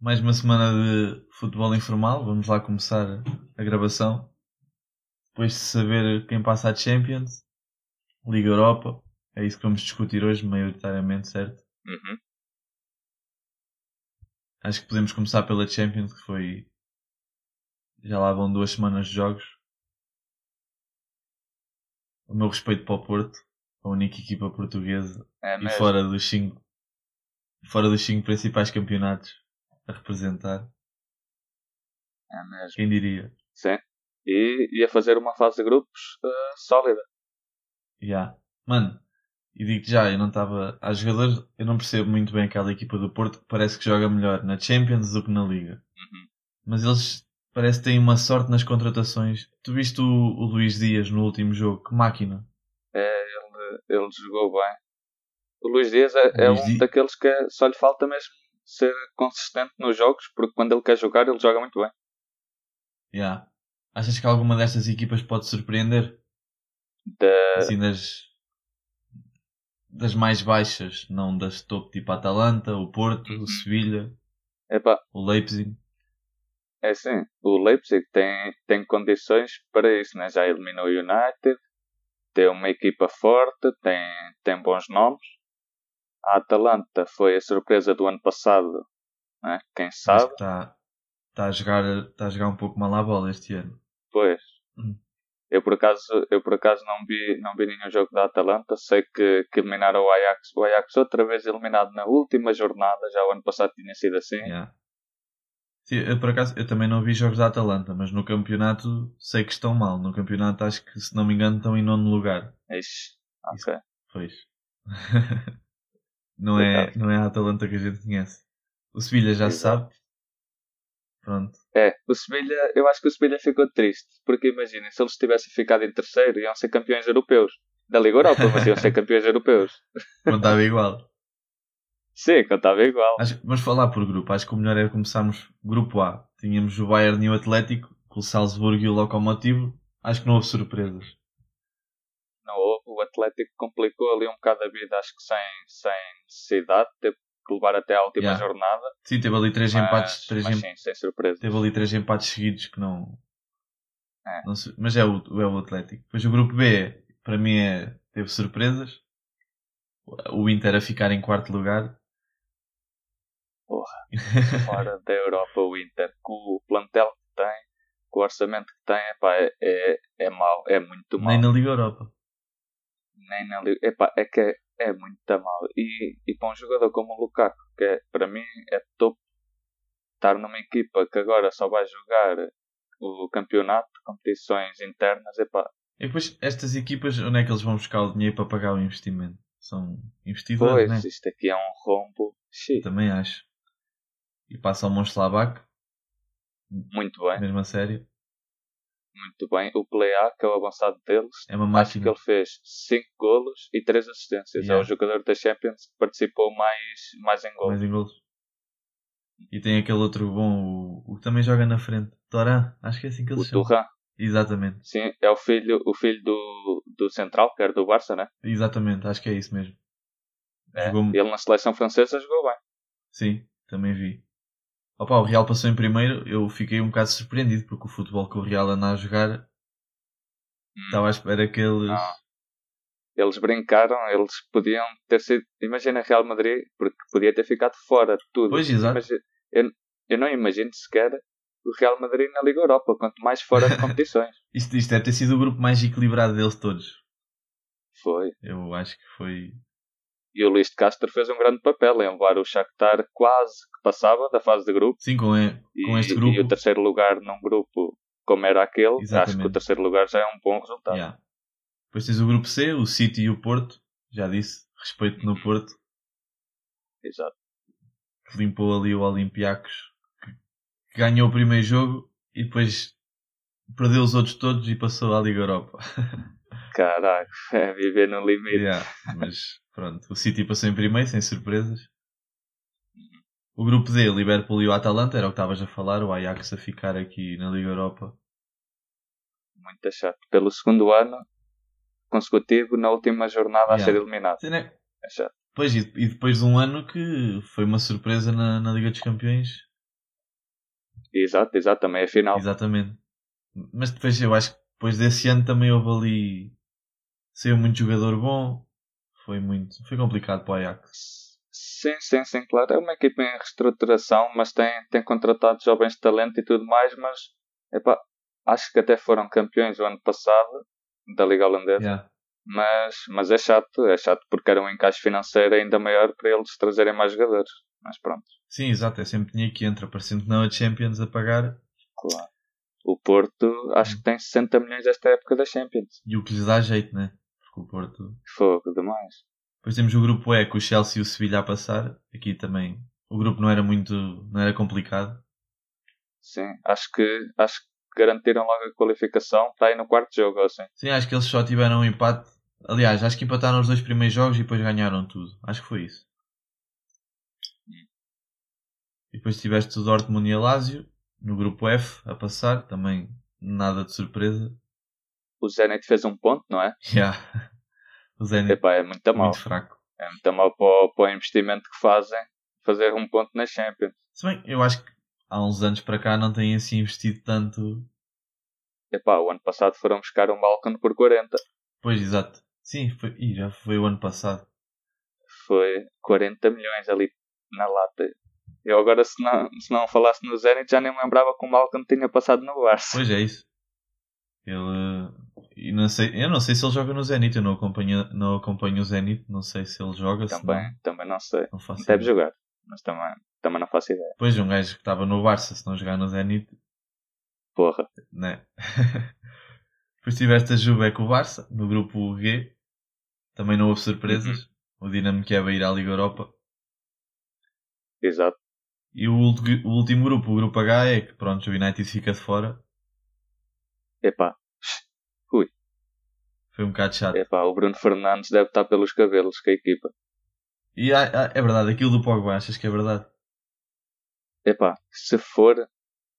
Mais uma semana de futebol informal. Vamos lá começar a gravação. Depois de saber quem passa a Champions, Liga Europa, é isso que vamos discutir hoje, maioritariamente, certo? Uhum. Acho que podemos começar pela Champions, que foi. Já lá vão duas semanas de jogos. O meu respeito para o Porto, a única equipa portuguesa, É e fora dos cinco, fora dos cinco principais campeonatos a representar. É mesmo. Quem diria? Sim. E ia fazer uma fase de grupos eh, sólida. Já. Mano, e digo já, eu não estava. Há jogadores, eu não percebo muito bem aquela equipa do Porto que parece que joga melhor na Champions do que na Liga. Uhum. Mas eles parece que têm uma sorte nas contratações. Tu viste o, o Luís Dias no último jogo? Que máquina! É, ele, ele jogou bem. O Luís Dias é, é Luís um daqueles que só lhe falta mesmo ser consistente nos jogos, porque quando ele quer jogar, ele joga muito bem. Já. Achas que alguma destas equipas pode surpreender? Da- Assim das. das mais baixas, não das top tipo a Atalanta, o Porto, Uhum. o Sevilha, Epá, o Leipzig. É assim, o Leipzig tem, tem condições para isso, né? já eliminou o United, tem uma equipa forte, tem, tem bons nomes. A Atalanta foi a surpresa do ano passado, né? quem sabe? está tá a, jogar, tá a jogar um pouco mal à bola este ano. Pois. Hum. Eu por acaso, eu por acaso não vi, não vi nenhum jogo da Atalanta. Sei que, que eliminaram o Ajax. O Ajax outra vez eliminado na última jornada. Já o ano passado tinha sido assim. Yeah. Sim, eu, por acaso, eu também não vi jogos da Atalanta, mas no campeonato sei que estão mal. No campeonato acho que, se não me engano, estão em nono lugar. Ixi, ok. Pois. não, é, não é a Atalanta que a gente conhece. O Sevilha já se Exato. sabe. Pronto. É, o Sevilha, eu acho que o Sevilha ficou triste. Porque imaginem, se eles tivessem ficado em terceiro, iam ser campeões europeus. Da Liga Europa, mas iam ser campeões europeus. Não estava igual. Sim, contava igual. Acho, vamos falar por grupo. Acho que o melhor era começarmos grupo A. Tínhamos o Bayern e o Atlético, com o Salzburgo e o Lokomotiv. Acho que não houve surpresas. Não houve. O Atlético complicou ali um bocado a vida, acho que sem, sem necessidade. Teve que levar até à última Yeah. jornada. Sim, teve ali três Mas, empates. Três mas em- sim, sem surpresa. Teve ali três empates seguidos que não. É. não se- mas é o, é o Atlético. Depois o grupo B, para mim, é, teve surpresas. O Inter a ficar em quarto lugar. fora da Europa o Inter com o plantel que tem, com o orçamento que tem, epá, é, é, é mau, é muito mau. Nem na Liga Europa. Nem na Liga- epá, é que é, é muito mau. E, e para um jogador como o Lukaku, que é, para mim é top estar numa equipa que agora só vai jogar o campeonato, competições internas, epá, E depois, estas equipas, onde é que eles vão buscar o dinheiro para pagar o investimento? São investidores, pois, né? isto aqui é um rombo. Eu também acho. E passa ao Mönchengladbach, muito bem, mesmo a sério. muito bem. O Plea, que é o avançado deles, É uma Acho que ele fez 5 golos e 3 assistências. É Yeah. o jogador da Champions que participou mais, mais em golos. Mais em golos. E tem aquele outro bom, o, o que também joga na frente. Toran, acho que é assim que ele O se chama. Exatamente. sim, é o filho, o filho do, do Central, que era do Barça, né? Exatamente, acho que é isso mesmo. É. Jogou- Ele na seleção francesa jogou bem. Sim, também vi. Opa, o Real passou em primeiro, eu fiquei um bocado surpreendido porque o futebol que o Real anda a jogar Hum. estava à espera que eles. Não. Eles brincaram, eles podiam ter sido. Imagina Real Madrid, porque podia ter ficado fora de tudo. Pois, exato. Eu, eu não imagino sequer o Real Madrid na Liga Europa, quanto mais fora de competições. Isto, isto deve ter sido o grupo mais equilibrado deles todos. Foi. Eu acho que foi. E o Luís de Castro fez um grande papel em levar o Shakhtar quase que passava da fase de grupo. Sim, com, e- E, com este grupo. e o terceiro lugar num grupo como era aquele, acho que Exatamente. o terceiro lugar já é um bom resultado. Yeah. Depois tens o grupo C, o City e o Porto. Já disse, respeito no Porto, Exato. que limpou ali o Olympiacos, que, que ganhou o primeiro jogo e depois perdeu os outros todos e passou à Liga Europa. Caraca, é viver no limite. Yeah, mas pronto, o City passou em primeiro, sem surpresas. O grupo D, Liverpool e o Atalanta, era o que estavas a falar, o Ajax a ficar aqui na Liga Europa. muito chato. Pelo segundo ano consecutivo, na última jornada Yeah. a ser eliminado. Sim, né? É chato. Pois, e, depois de um ano que foi uma surpresa na, na Liga dos Campeões. Exato, exato, também é final. Exatamente. Mas depois eu acho que depois desse ano também houve ali. Saiu muito jogador bom. Foi muito. Foi complicado para o Ajax. Sim, sim, sim, claro. É uma equipa em reestruturação, mas tem, tem contratado jovens de talento e tudo mais, mas epá, acho que até foram campeões o ano passado da Liga Holandesa. Yeah. Mas, mas é chato, é chato porque era um encaixe financeiro ainda maior para eles trazerem mais jogadores. Mas pronto, Sim, exato. É sempre dinheiro que entra. Parecendo que não a Champions a pagar. claro. O Porto acho que tem 60 milhões esta época da Champions. E o que lhes dá jeito, né? Porque o Porto. Fogo demais. Depois temos o grupo E com o Chelsea e o Sevilha a passar. Aqui também. O grupo não era muito. não era complicado. Sim, acho que, acho que garantiram logo a qualificação para ir no quarto jogo, assim. Sim, acho que eles só tiveram um empate. Aliás, acho que empataram os dois primeiros jogos e depois ganharam tudo. Acho que foi isso. E depois tiveste o Dortmund e a Lazio no grupo F a passar. Também nada de surpresa. O Zenit fez um ponto, não é? Yeah. O Zenit Epá, é muito mal. muito fraco. É muito mal para o, para o investimento que fazem fazer um ponto na Champions. Se bem, eu acho que há uns anos para cá não têm assim investido tanto. Epá, o ano passado foram buscar um Balkan por 40. Pois, exato. Sim, foi... Ih, já foi o ano passado. Foi 40 milhões ali na lata. Eu agora, se não, se não falasse no Zenit, já nem me lembrava que o Malcolm tinha passado no Barça. Pois é isso. Ele. E não sei, eu não sei se ele joga no Zenit, eu não acompanho, não acompanho o Zenit, não sei se ele joga. também, não, também não sei. não faço Deve ideia. jogar, mas também, também não faço ideia. Depois um gajo que estava no Barça, se não jogar no Zenit, Porra. né? Depois tiveste a Juve com o Barça, no grupo G. Também não houve surpresas. O Dinamo Kiev a ir à Liga Europa. Exato. E o último grupo, o grupo H, é que pronto, o United fica de fora. Epá, Foi um bocado chato. epá, o Bruno Fernandes deve estar pelos cabelos com a equipa. E há- há- é verdade, aquilo do Pogba, achas que é verdade? Epá, se for,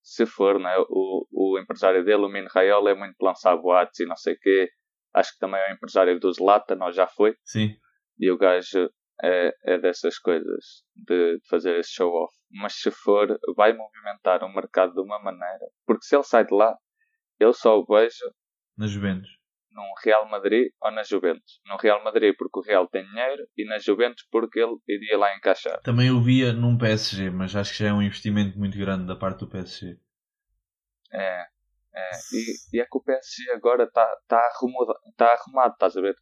se for, né, o, o empresário dele, o Mino Raiola, é muito de lançar boatos e não sei o quê. Acho que também é o empresário do Zlatan, ou já foi. Sim. E o gajo é, é dessas coisas, de, de fazer esse show-off. Mas se for, vai movimentar o mercado de uma maneira. Porque se ele sai de lá, eu só o vejo Na Juventus. Num Real Madrid ou na Juventus. No Real Madrid porque o Real tem dinheiro e na Juventus porque ele iria lá encaixar. Também eu via num PSG, mas acho que já é um investimento muito grande da parte do PSG. É, é. E, e é que o PSG agora está tá arrumado, tá arrumado, estás a ver?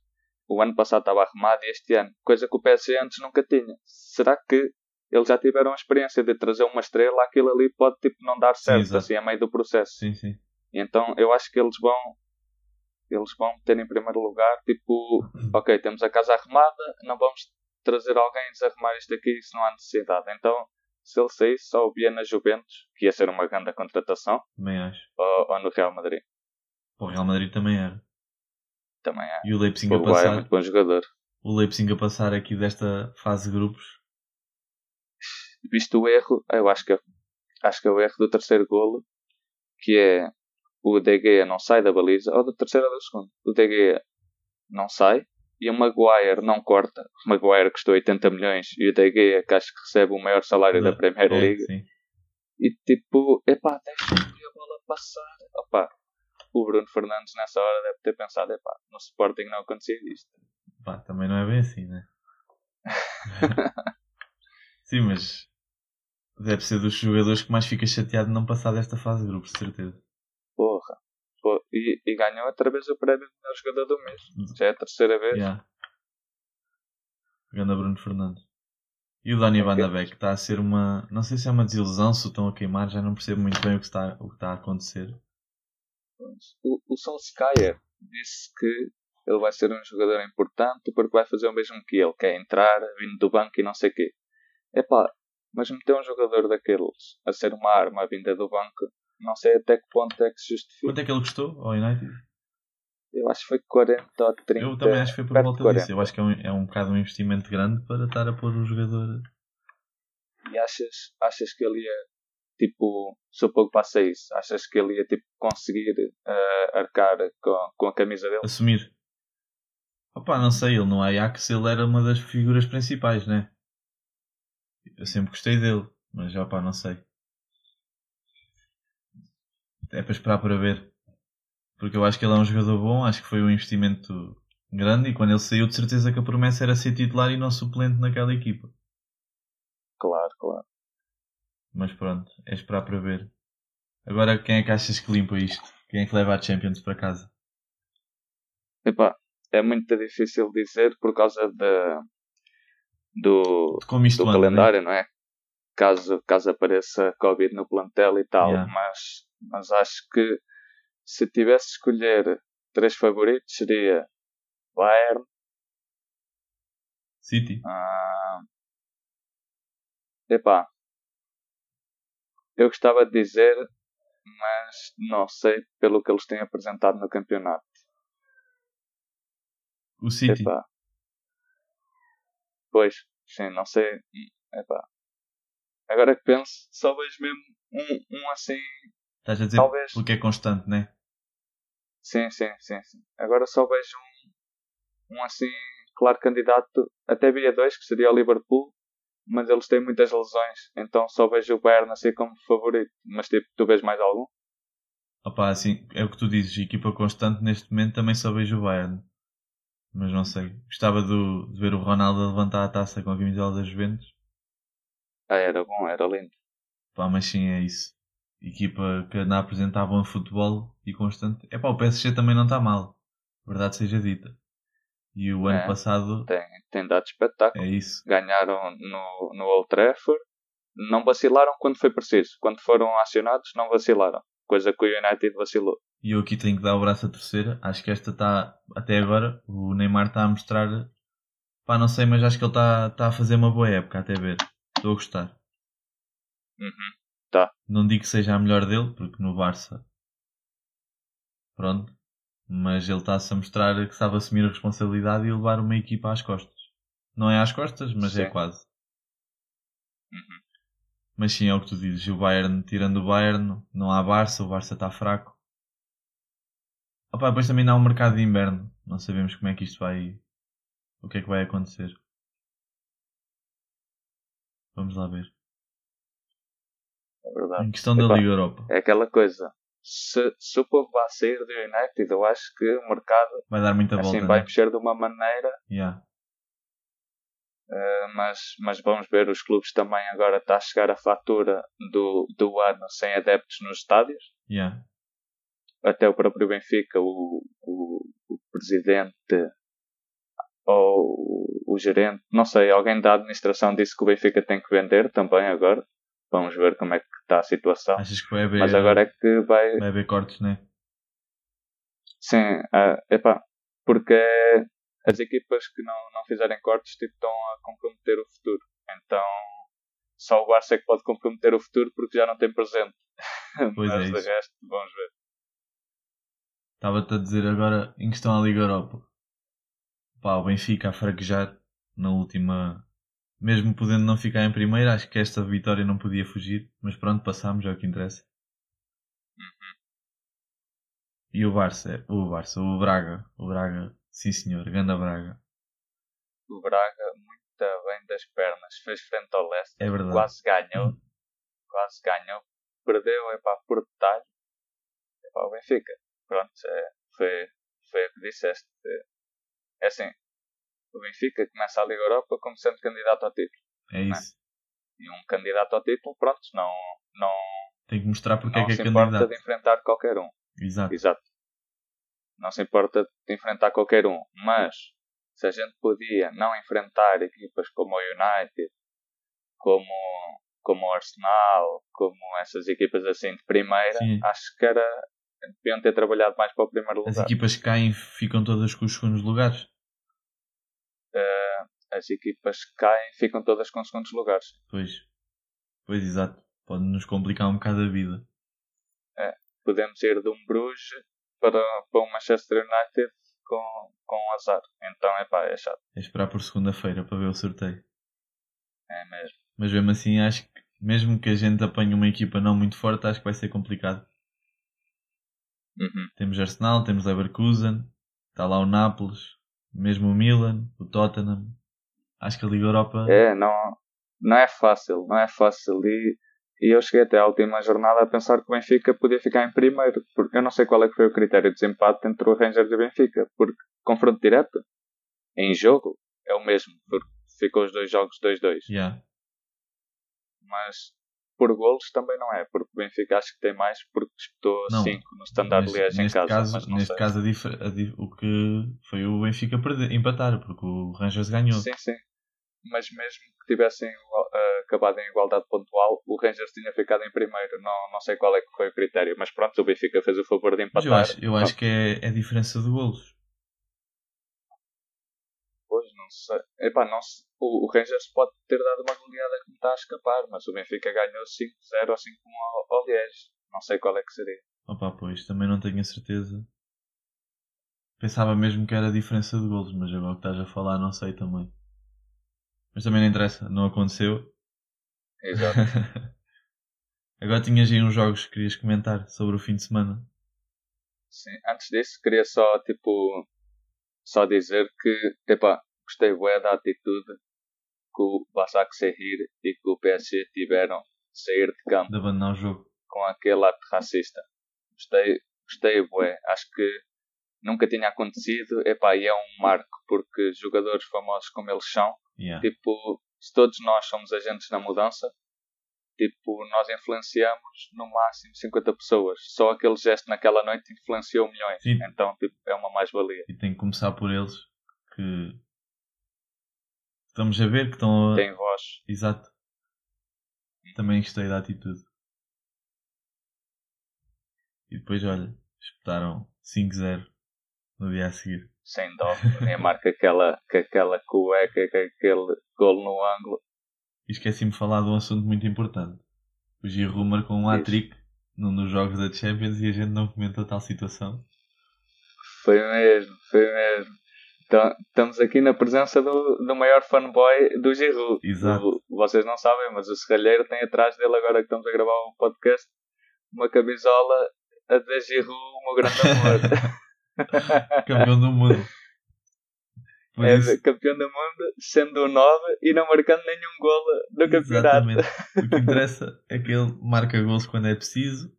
O ano passado estava arrumado e este ano, coisa que o PSG antes nunca tinha. Será que eles já tiveram a experiência de trazer uma estrela, aquilo ali pode tipo não dar certo, exato. assim a meio do processo. Sim, sim. Então eu acho que eles vão eles vão ter em primeiro lugar tipo, ok, temos a casa arrumada, não vamos trazer alguém e desarrumar isto aqui se não há necessidade. Então, se ele saísse, só o via na Juventus, que ia ser uma grande contratação, Também acho. ou, ou no Real Madrid. O Real Madrid também era. Também é. E o Leipzig O a é passar. muito bom jogador. O Leipzig a passar aqui desta fase de grupos. Visto o erro, eu acho que, acho que é o erro do terceiro golo, que é o De Gea não sai da baliza, ou do terceiro ou do segundo. O De Gea não sai e o Maguire não corta. O Maguire custou 80 milhões e o De Gea, que acho que recebe o maior salário da Premier É, League. sim. E tipo, epá, deixa a bola passar. Opa, o Bruno Fernandes nessa hora deve ter pensado, epá, no Sporting não acontecia isto. Pá, também não é bem assim, né? sim, mas deve ser dos jogadores que mais fica chateado de não passar desta fase de grupos, de certeza. E, e ganhou outra vez o prémio de melhor jogador do mês. Já é a terceira vez. Yeah. Ganda Bruno Fernandes. E o Donny Van Beek está a ser uma. Não sei se é uma desilusão, se o estão a queimar, já não percebo muito bem o que está, o que está a acontecer. O, o Solskjaer disse que ele vai ser um jogador importante porque vai fazer o mesmo que ele, que é entrar, vindo do banco e não sei o quê. Epá, mas meter um jogador daqueles a ser uma arma vinda do banco, não sei até que ponto é que se justifica. Quanto é que ele custou ao United? Eu acho que foi 40 ou 30. Eu também acho que foi por volta de 40. disso. Eu acho que é um, é um bocado um investimento grande para estar a pôr o jogador. E achas, achas que ele ia tipo, se o Pogba isso, achas que ele ia tipo, conseguir uh, arcar com, com a camisa dele? Assumir. Opa, não sei, ele no Ajax ele era uma das figuras principais, né? Eu sempre gostei dele, mas opa, não sei. É para esperar para ver. Porque eu acho que ele é um jogador bom, acho que foi um investimento grande e quando ele saiu de certeza que a promessa era ser titular e não suplente naquela equipa. Claro, claro. Mas pronto, é esperar para ver. Agora quem é que achas que limpa isto? Quem é que leva a Champions para casa? Epá, é muito difícil dizer por causa de, do, do anda, calendário, né? não é? Caso, caso apareça Covid no plantel e tal, yeah. mas, mas acho que se tivesse de escolher três favoritos seria Bayern, City. Uh, epá, eu gostava de dizer, mas não sei pelo que eles têm apresentado no campeonato. O City. Epá. Pois, sim, não sei. Epá. Agora que penso, só vejo mesmo um, um assim. Estás a dizer talvez... porque é constante, né? Sim, sim, sim, sim. Agora só vejo um, um assim, claro candidato. Até via dois, que seria o Liverpool, mas eles têm muitas lesões, então só vejo o Bayern assim como favorito. Mas tipo, tu vês mais algum? Opa, assim, é o que tu dizes, equipa constante neste momento também só vejo o Bayern. Mas não sei. Gostava de, de ver o Ronaldo levantar a taça com a camisola das Juventus. Ah, era bom, era lindo. Pá, mas sim, é isso. Equipa que anda a apresentar bom futebol e constante. É pá, o PSG também não está mal. Verdade seja dita. E o é, ano passado. Tem, tem dado espetáculo. É isso. Ganharam no, no Old Trafford. Não vacilaram quando foi preciso. Quando foram acionados, não vacilaram. Coisa que o United vacilou. E eu aqui tenho que dar o braço a terceira. Acho que esta está, até agora, o Neymar está a mostrar. Pá, não sei, mas acho que ele está, está a fazer uma boa época, até ver. Estou a gostar. Uhum. Tá. Não digo que seja a melhor dele, porque no Barça. Pronto mas ele está-se a mostrar que sabe assumir a responsabilidade e levar uma equipa às costas. Não é às costas, mas é sim. é quase. Uhum. Mas sim, é o que tu dizes. O Bayern, tirando o Bayern, não há Barça, o Barça está fraco. Opa, depois também não há um mercado de inverno. Não sabemos como é que isto vai. O que é que vai acontecer. Vamos lá ver. É verdade. Em questão da Liga Europa. É aquela coisa se, se o povo vai sair do United, eu acho que o mercado vai dar muita assim, volta, vai né? mexer de uma maneira. Yeah. Uh, mas, mas vamos ver, os clubes também agora está a chegar a fatura do, do ano sem adeptos nos estádios. Yeah. Até o próprio Benfica, o, o, o presidente ou o gerente, não sei, alguém da administração disse que o Benfica tem que vender também agora. Vamos ver como é que está a situação. Achas que vai haver, Mas agora é que vai. Vai haver cortes, não é? Sim, uh, epá, porque as equipas que não, não fizerem cortes tipo, estão a comprometer o futuro. Então só o Barça é que pode comprometer o futuro porque já não tem presente. Pois Mas é de resto, vamos ver. Estava-te a dizer agora em questão à Liga Europa. Pá, o Benfica a fraquejar na última mesmo podendo não ficar em primeiro, acho que esta vitória não podia fugir. Mas pronto, passámos, é o que interessa. Uhum. E o Barça, o Barça, o Braga, o Braga, sim senhor, Ganda Braga. O Braga muito bem das pernas, fez frente ao Leicester, é verdade. quase ganhou, uhum. quase ganhou, perdeu, é pá, por detalhe, é pá, o Benfica, pronto, é, foi, foi o que disseste, é assim, o Benfica começa a Liga Europa como sendo candidato ao título. É, é? isso. E um candidato ao título, pronto, não, não, tem que mostrar porque não é que é se candidato. importa de enfrentar qualquer um. Exato. Exato. Não se importa de enfrentar qualquer um. Mas se a gente podia não enfrentar equipas como o United, como, como o Arsenal, como essas equipas assim de primeira, Sim. acho que era. deviam ter trabalhado mais para o primeiro lugar. As equipas que caem ficam todas com os segundos lugares? Uh, as equipas que caem ficam todas com segundos lugares. Pois, pois exato. Pode nos complicar um bocado a vida. É, podemos ir de um Bruges para, para um Manchester United com, com azar. Então é pá, é chato. É esperar por segunda-feira para ver o sorteio. É mesmo. Mas mesmo assim acho que mesmo que a gente apanhe uma equipa não muito forte, acho que vai ser complicado. Uhum. Temos Arsenal, temos Leverkusen, está lá o Nápoles, mesmo o Milan, o Tottenham. Acho que a Liga Europa. É, não, não é fácil, não é fácil. E, e eu cheguei até à última jornada a pensar que o Benfica podia ficar em primeiro, porque eu não sei qual é que foi o critério de desempate entre o Rangers e o Benfica, porque confronto direto em jogo é o mesmo, porque ficou os dois jogos 2-2. Yeah. Mas por golos também não é, porque o Benfica acho que tem mais porque disputou Não, 5 no Standard Neste, Liège em casa. caso, mas não neste sei. caso a dif- a dif- o que foi o Benfica perder, empatar, porque o Rangers ganhou. Sim, sim. Mas mesmo que tivessem eh, acabado em igualdade pontual, o Rangers tinha ficado em primeiro. Não, não sei qual é que foi o critério, mas pronto, o Benfica fez o favor de Mas empatar. eu acho, eu acho que é, é diferença de golos. Pois, não sei. Epá, não se- o, o Rangers pode ter dado uma goleada que me está a escapar, mas o Benfica ganhou 5-0 ou 5-1 ao, ao Liège. Não sei qual é que seria. Opa, pois, também não tenho a certeza. Pensava mesmo que era a diferença de golos, mas agora que estás a falar não sei também. Mas também não interessa, não aconteceu. Exato. agora tinhas aí uns jogos que querias comentar sobre o fim de semana. Sim, antes disso, queria só, tipo, só dizer que, epá, gostei bué da atitude o Basak Sehir e que o PSG tiveram de sair de campo De abandonar o jogo. com aquele ato racista. Gostei, gostei bué. Acho que nunca tinha acontecido, epá, e é um marco, porque jogadores famosos como eles são, Yeah. tipo, se todos nós somos agentes na mudança, tipo, nós influenciamos no máximo 50 pessoas. Só aquele gesto naquela noite influenciou milhões. Sim. Então, tipo, é uma mais-valia. E tem que começar por eles que estamos a ver que estão a. Tem voz. Exato. Também gostei da atitude. E depois, olha, espetaram 5-0 no dia a seguir. Sem dó. Nem marca aquela, com aquela cueca, com aquele golo no ângulo. E esqueci-me de falar de um assunto muito importante. O Giroud marcou um hat-trick num dos jogos da Champions e a gente não comenta tal situação. Foi mesmo, foi mesmo. Então, estamos aqui na presença do, do maior fanboy do Giroud. Exato. Vocês não sabem, mas o Serralheiro tem atrás dele, agora que estamos a gravar o podcast, uma camisola a dizer Giroud, o meu grande amor. Campeão do mundo. Por é isso, campeão do mundo, sendo o 9 e não marcando nenhum golo no campeonato. exatamente. O que interessa é que ele marca gols quando é preciso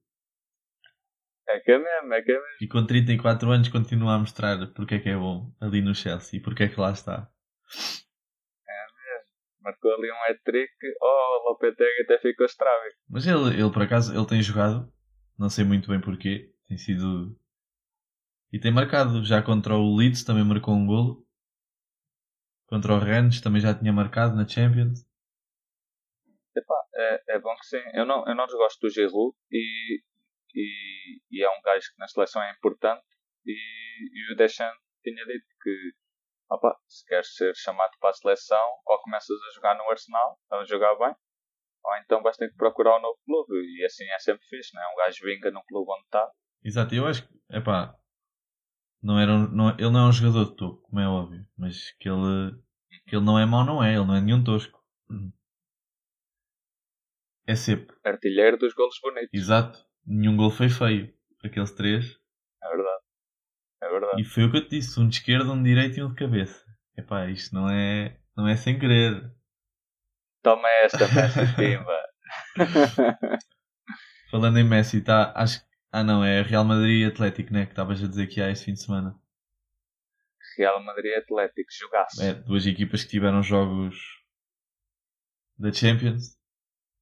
É que é mesmo, é que é mesmo. e com 34 anos continua a mostrar porque é que é bom ali no Chelsea e porque é que lá está. Marcou ali um hat-trick, oh, o Lopetegui até ficou estrábico. Mas ele, ele, por acaso, ele tem jogado, não sei muito bem porquê, tem sido. E tem marcado, já contra o Leeds também marcou um golo. Contra o Rennes também já tinha marcado na Champions. Epá, é, é bom que sim. Eu não, eu não desgosto do Giroud e, e, e é um gajo que na seleção é importante. E, e o Deschamps tinha dito que opa, se queres ser chamado para a seleção, ou começas a jogar no Arsenal, a jogar bem, ou então vais ter que procurar um novo clube. E assim é sempre fixe, não é? Um gajo vinga no clube onde está. Exato, eu acho que, epá, não era um, não, ele não é um jogador de topo, como é óbvio, mas que ele, que ele não é mau, não é, ele não é nenhum tosco. É sempre, Artilheiro dos golos bonitos. exato, nenhum gol foi feio, aqueles três. É verdade. É verdade. E foi o que eu te disse, um de esquerda, um de direita e um de cabeça. Epá, isto não é, não é sem querer. Toma esta, Messi Pimba. Falando em Messi, tá, acho que, ah não, é Real Madrid e Atlético, né, que estavas a dizer que há esse fim de semana. Real Madrid Atlético, jogaço. É, duas equipas que tiveram jogos da Champions.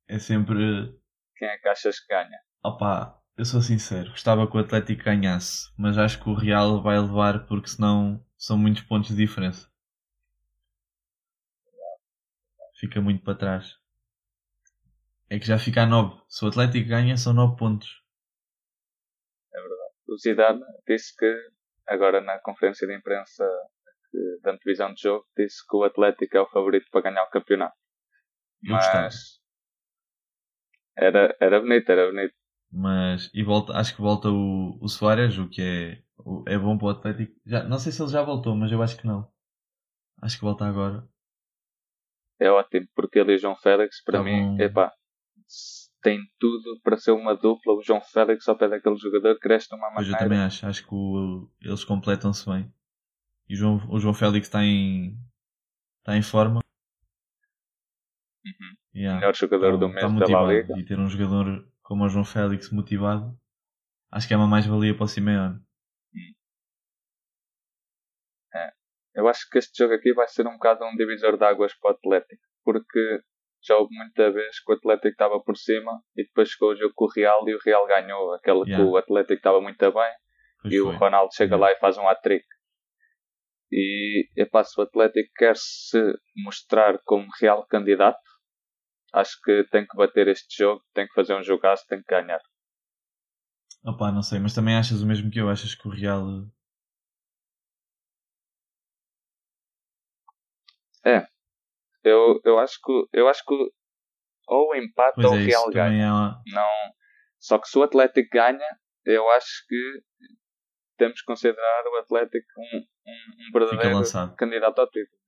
É sempre, Quem é que achas que ganha? Opá, eu sou sincero, gostava que o Atlético ganhasse, mas acho que o Real vai levar porque senão são muitos pontos de diferença. Fica muito para trás. É que já fica a 9. Se o Atlético ganha, são 9 pontos. O Zidane disse que, agora na conferência de imprensa da antevisão de jogo, disse que o Atlético é o favorito para ganhar o campeonato. Eu gostava. Mas era, era bonito, era bonito. Mas, e volta, acho que volta o, o Soares, o que é, o- é bom para o Atlético. Já, não sei se ele já voltou, mas eu acho que não. Acho que volta agora. É ótimo, porque ele e o João Félix, para Estavam- mim, epá, tem tudo para ser uma dupla. O João Félix ao pé daquele jogador cresce de uma maneira. eu também acho. Acho que o- eles completam-se bem. E o João, o João Félix está em, está em forma. Uhum. Yeah. Melhor jogador do Está- mês está da. Liga. E ter um jogador como o João Félix motivado, acho que é uma mais-valia para o Simeone. Eu acho que este jogo aqui vai ser um bocado um divisor de águas para o Atlético, porque já houve muita vez que o Atlético estava por cima e depois chegou o jogo com o Real e o Real ganhou aquele que Yeah. o Atlético estava muito bem Pois e foi. o Ronaldo chega Yeah. lá e faz um hat-trick. E epá, se o Atlético quer se mostrar como real candidato, acho que tem que bater este jogo, tem que fazer um jogaço, tem que ganhar. Opa, não sei, mas também achas o mesmo que eu? Achas que o Real. Eu, eu acho que eu acho que ou Pois ou o é, Real ganha. é. uma- Não, só que se o Atlético ganha, eu acho que temos que considerar o Atlético um, um, um verdadeiro candidato ao título.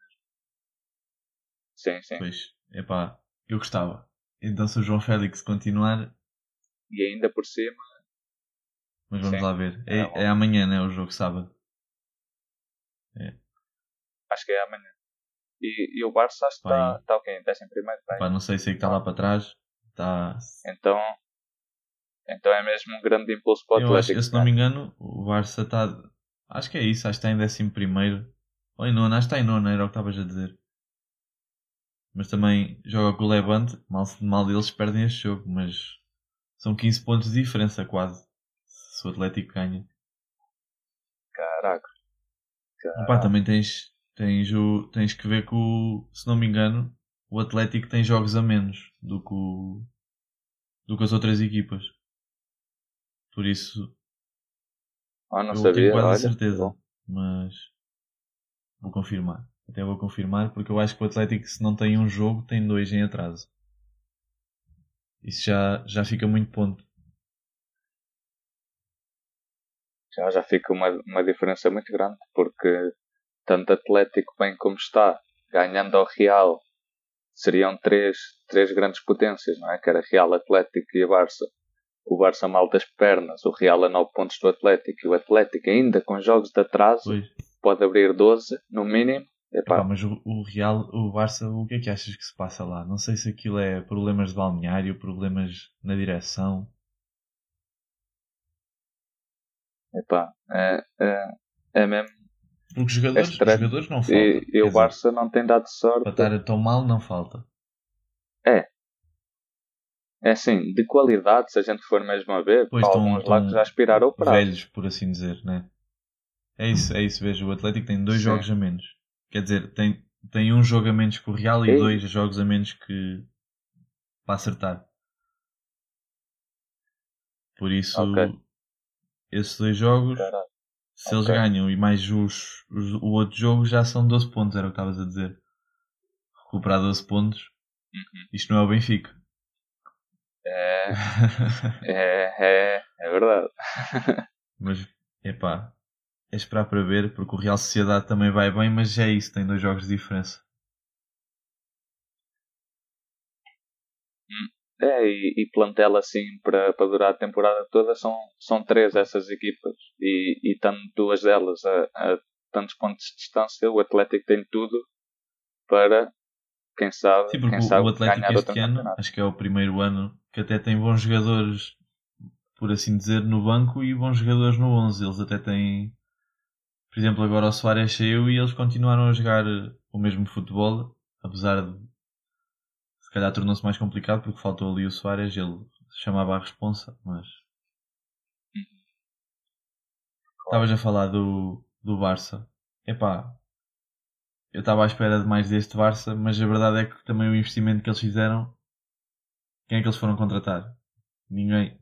Sim, sim. Pois, epá, eu gostava. Então se o João Félix continuar, E ainda por cima, mas vamos Sim. lá ver. É É, é amanhã, né? O jogo sábado. acho que é amanhã. E, e o Barça acho que está tá ok, em décimo primeiro. Tá? Pá, não sei se é que está lá para trás. Está. Então, então é mesmo um grande impulso para o Eu acho, Atlético. eu, se não me engano, o Barça está. Acho que é isso, acho que está em décimo primeiro. Ou em nono, acho que está em nono, era o que estavas a dizer. Mas também joga com o Levante, mal, mal deles perdem este jogo, mas são 15 pontos de diferença quase. Se o Atlético ganha. Caraca. Opa, também tens, tens, o, tens que ver que o, se não me engano, o Atlético tem jogos a menos do que, o, do que as outras equipas. Por isso, Ah, não eu sabia. tenho quase olha, a certeza. Mas vou confirmar. Até vou confirmar porque eu acho que o Atlético, se não tem um jogo, tem dois em atraso. Isso já, já fica muito ponto. Já, já fica uma, uma diferença muito grande, porque tanto Atlético bem como está, ganhando ao Real, seriam três, três grandes potências, não é? Que era Real, Atlético e a Barça. O Barça mal das pernas, o Real a 9 pontos do Atlético e o Atlético ainda com jogos de atraso Pois. pode abrir 12 no mínimo. Epá, Epá, mas o, o Real, o Barça, o que é que achas que se passa lá? Não sei se aquilo é problemas de balneário, problemas na direção. epá, é, é, é mesmo. Porque os jogadores, os estranho. jogadores não faltam. E, e o dizer, Barça não tem dado sorte. Para estar tão mal não falta. É assim, de qualidade, se a gente for mesmo a ver, Pois estão- alguns lá que já aspiraram prazo. Velhos, por assim dizer, né? É isso, é isso, vejo. O Atlético tem dois Sim. jogos a menos. Quer dizer, tem, tem um jogo a menos que o Real e Ei. dois jogos a menos que para acertar. Por isso, Ok. esses dois jogos, Caralho. se eles ok. ganham e mais os, os- o outro jogo já são 12 pontos, era o que estavas a dizer. Recuperar 12 pontos, Uhum. isto não é o Benfica. É, é, é, é verdade. Mas, epá, é esperar para ver, porque o Real Sociedade também vai bem, mas já é isso, tem dois jogos de diferença. É, e, e plantel assim para, para durar a temporada toda são, são três essas equipas. E, e estando duas delas a, a tantos pontos de distância, o Atlético tem tudo para, quem sabe, Sim, porque quem o- sabe o Atlético este ano, campeonato. acho que é o primeiro ano que até tem bons jogadores, por assim dizer, no banco e bons jogadores no 11. Eles até têm, por exemplo, agora o Soares saiu e eles continuaram a jogar o mesmo futebol, apesar de se calhar tornou-se mais complicado porque faltou ali o Soares, ele chamava a responsa, mas estavas a falar do, do Barça. Epá, eu estava à espera de mais deste Barça, mas a verdade é que também o investimento que eles fizeram, quem é que eles foram contratar? Ninguém.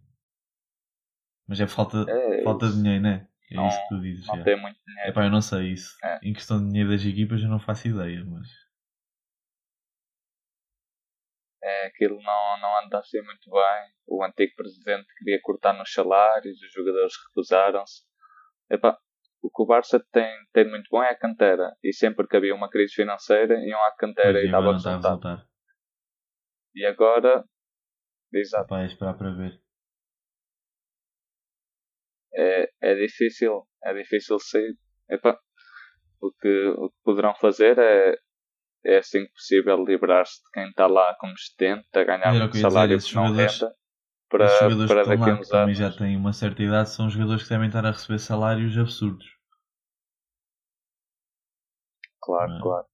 Mas é falta, É, falta de dinheiro, né? É Não- isso que tu dizes. Não já. tem muito dinheiro. Epá, eu não sei isso. É. Em questão de dinheiro das equipas eu não faço ideia, mas. É, aquilo não, não anda assim muito bem. O antigo presidente queria cortar nos salários, os jogadores recusaram-se. Epá, o que o Barça tem, tem muito bom é a cantera. E sempre que havia uma crise financeira, iam à cantera Pois, e dava a resultado. E agora Exato. Epá, é esperar para ver. É, é difícil, é difícil sair. Epá, o que, o que poderão fazer é, é assim que possível livrar-se de quem está lá como estudante a ganhar um salário dizer, que não renda para, Os jogadores para que estão lá, que também já têm uma certa idade, são jogadores que devem estar a receber salários absurdos. Claro, Não é? claro.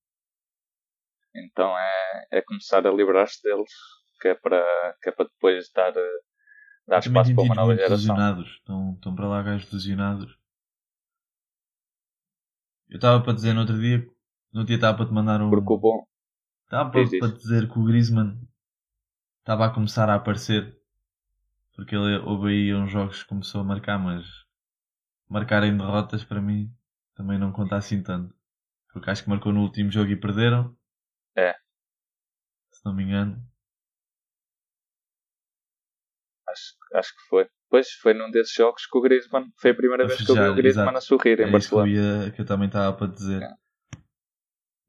Então é, é começar a livrar-se deles, que é para, que é para depois dar, também espaço para uma nova geração. lesionados. Estão, estão para lá gajos lesionados. Eu estava para dizer no outro dia, no dia estava para te mandar um. Porque o bom, Estava para, para dizer que o Griezmann estava a começar a aparecer. Porque ele houve aí uns jogos que começou a marcar, mas marcar em derrotas para mim também não conta assim tanto. Porque acho que marcou no último jogo e perderam. É. Se não me engano. Acho, que foi. Pois foi num desses jogos que o Griezmann, foi a primeira A vez que eu vi o Griezmann exato. a sorrir em É isso que eu, Barcelona. ia, que eu também estava para dizer. É.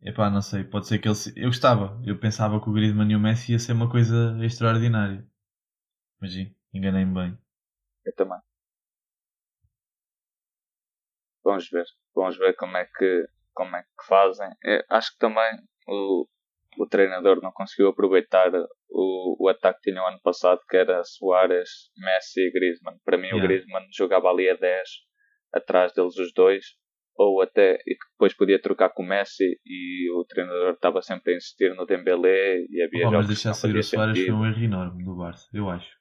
Epá, não sei, pode ser que ele. se- Eu gostava, eu pensava que o Griezmann e o Messi ia ser uma coisa extraordinária. Mas enganei-me bem. Eu também. Vamos ver. Vamos ver como é que, como é que fazem. Eu acho que também o, o treinador não conseguiu aproveitar o, o ataque que tinha o ano passado, que era Soares, Messi e Griezmann. Para mim, o Yeah. Griezmann jogava ali a 10, atrás deles os dois, ou até e depois podia trocar com o Messi e o treinador estava sempre a insistir no Dembélé e havia Opa, jogos mas deixar sair o Soares foi um erro enorme do Barça, eu acho.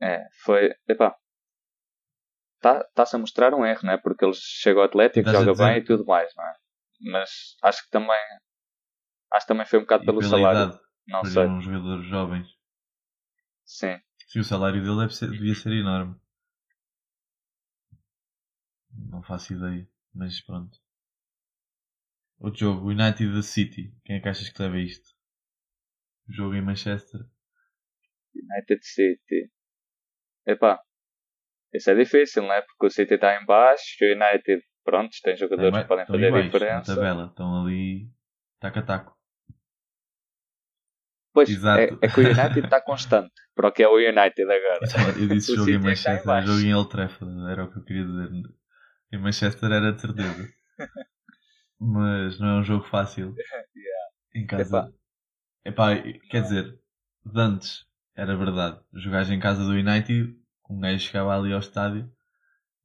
É, foi. Epá. Está-se a mostrar um erro, não é? Porque ele chega ao Atlético, Estás joga bem e tudo mais, não é? Mas acho que também. Acho que também foi um bocado E pelo salário. idade, Não sei. um jogador jovens. Sim. Sim, o salário dele deve ser- devia ser enorme. Não faço ideia, mas pronto. Outro jogo, United City. Quem é que achas que leva isto? O jogo em Manchester. United City. Epá. Isso é difícil, não é? Porque o City está em baixo, o United, pronto, tem jogadores Estão que podem fazer a diferença. Na tabela, estão ali taco a taco. Pois, Exato. é, é que o United está constante para o que é o United agora. Então, Eu disse jogo em é está em Manchester, jogo em Old Trafford, era o que eu queria dizer. Em Manchester era de certeza. Mas não é um jogo fácil. Em casa. Epá, quer dizer, de antes era verdade. Jogares em casa do United, um gajo chegava ali ao estádio.